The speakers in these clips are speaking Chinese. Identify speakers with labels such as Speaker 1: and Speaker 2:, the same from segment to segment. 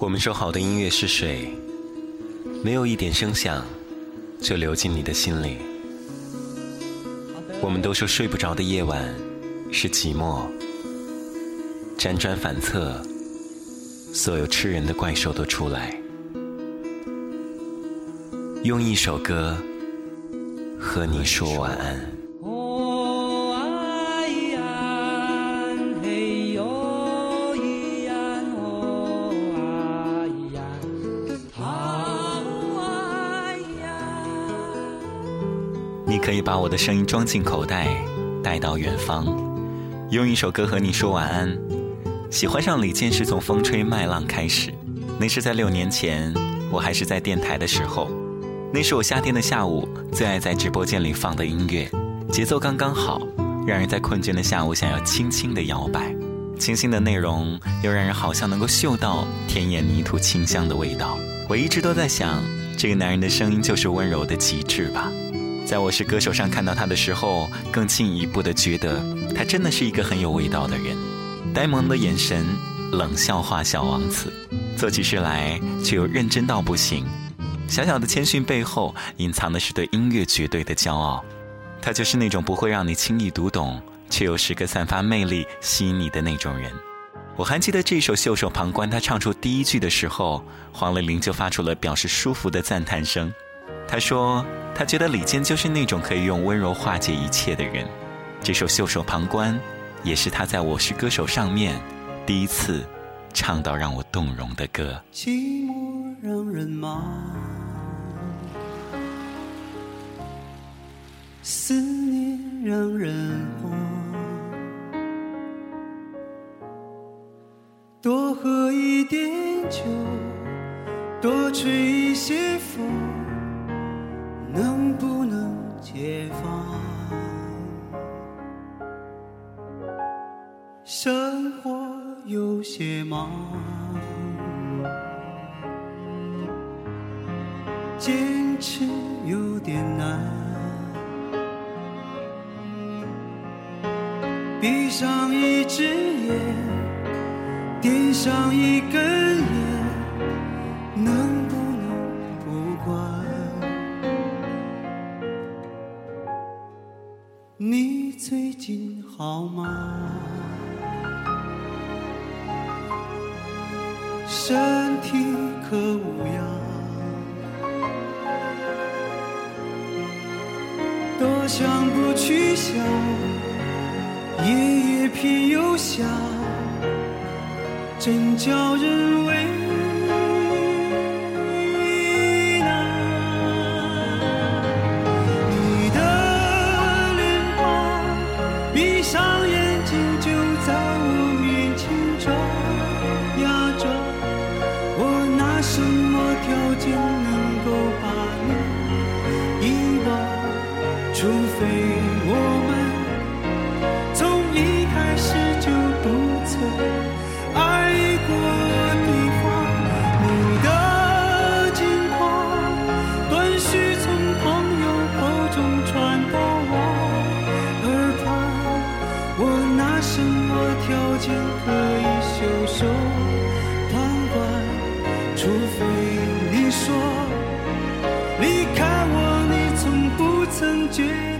Speaker 1: 我们说好的音乐是水，没有一点声响就流进你的心里。我们都说睡不着的夜晚是寂寞，辗转反侧，所有吃人的怪兽都出来，用一首歌和你说晚安。你可以把我的声音装进口袋，带到远方，用一首歌和你说晚安。喜欢上李健是从《风吹麦浪》开始，那是在六年前，我还是在电台的时候。那是我夏天的下午最爱在直播间里放的音乐，节奏刚刚好，让人在困倦的下午想要轻轻的摇摆。清新的内容又让人好像能够嗅到田野泥土清香的味道。我一直都在想，这个男人的声音就是温柔的极致吧。在我是歌手上看到他的时候，更进一步的觉得他真的是一个很有味道的人。呆萌的眼神，冷笑话小王子，做起事来却又认真到不行。小小的谦逊背后，隐藏的是对音乐绝对的骄傲。他就是那种不会让你轻易读懂，却又时刻散发魅力吸引你的那种人。我还记得这首《袖手旁观》，他唱出第一句的时候，黄磊玲就发出了表示舒服的赞叹声。他说：“他觉得李健就是那种可以用温柔化解一切的人。”这首《袖手旁观》也是他在我是歌手上面第一次唱到让我动容的歌。
Speaker 2: 寂寞让人忙，思念让人慌，多喝一点酒，多吹一些风。能不能解放？生活有些忙，坚持有点难。闭上一只眼，点上一根烟，能。你最近好吗？身体可无恙？多想不去想，夜夜偏又想，真叫人为。竟能够把你遗忘？除非我们从一开始就不曾爱过对方。你的近况，断续从朋友口中传到我耳旁，我拿什么条件可以袖手旁观？除非。说离开我你从不曾觉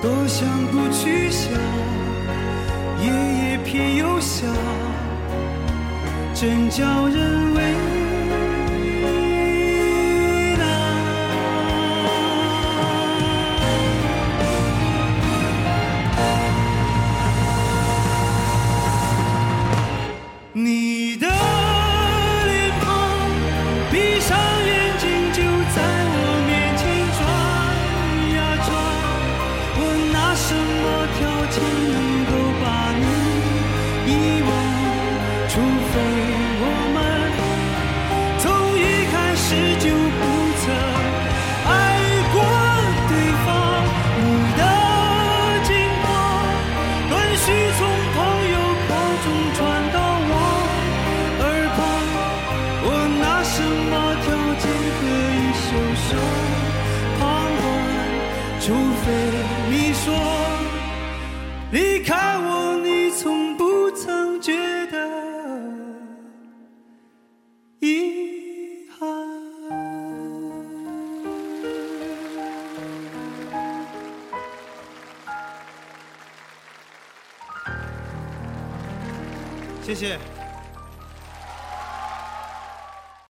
Speaker 2: 多想不去想，夜夜偏又想，真叫人为。你从朋友口中传谢谢。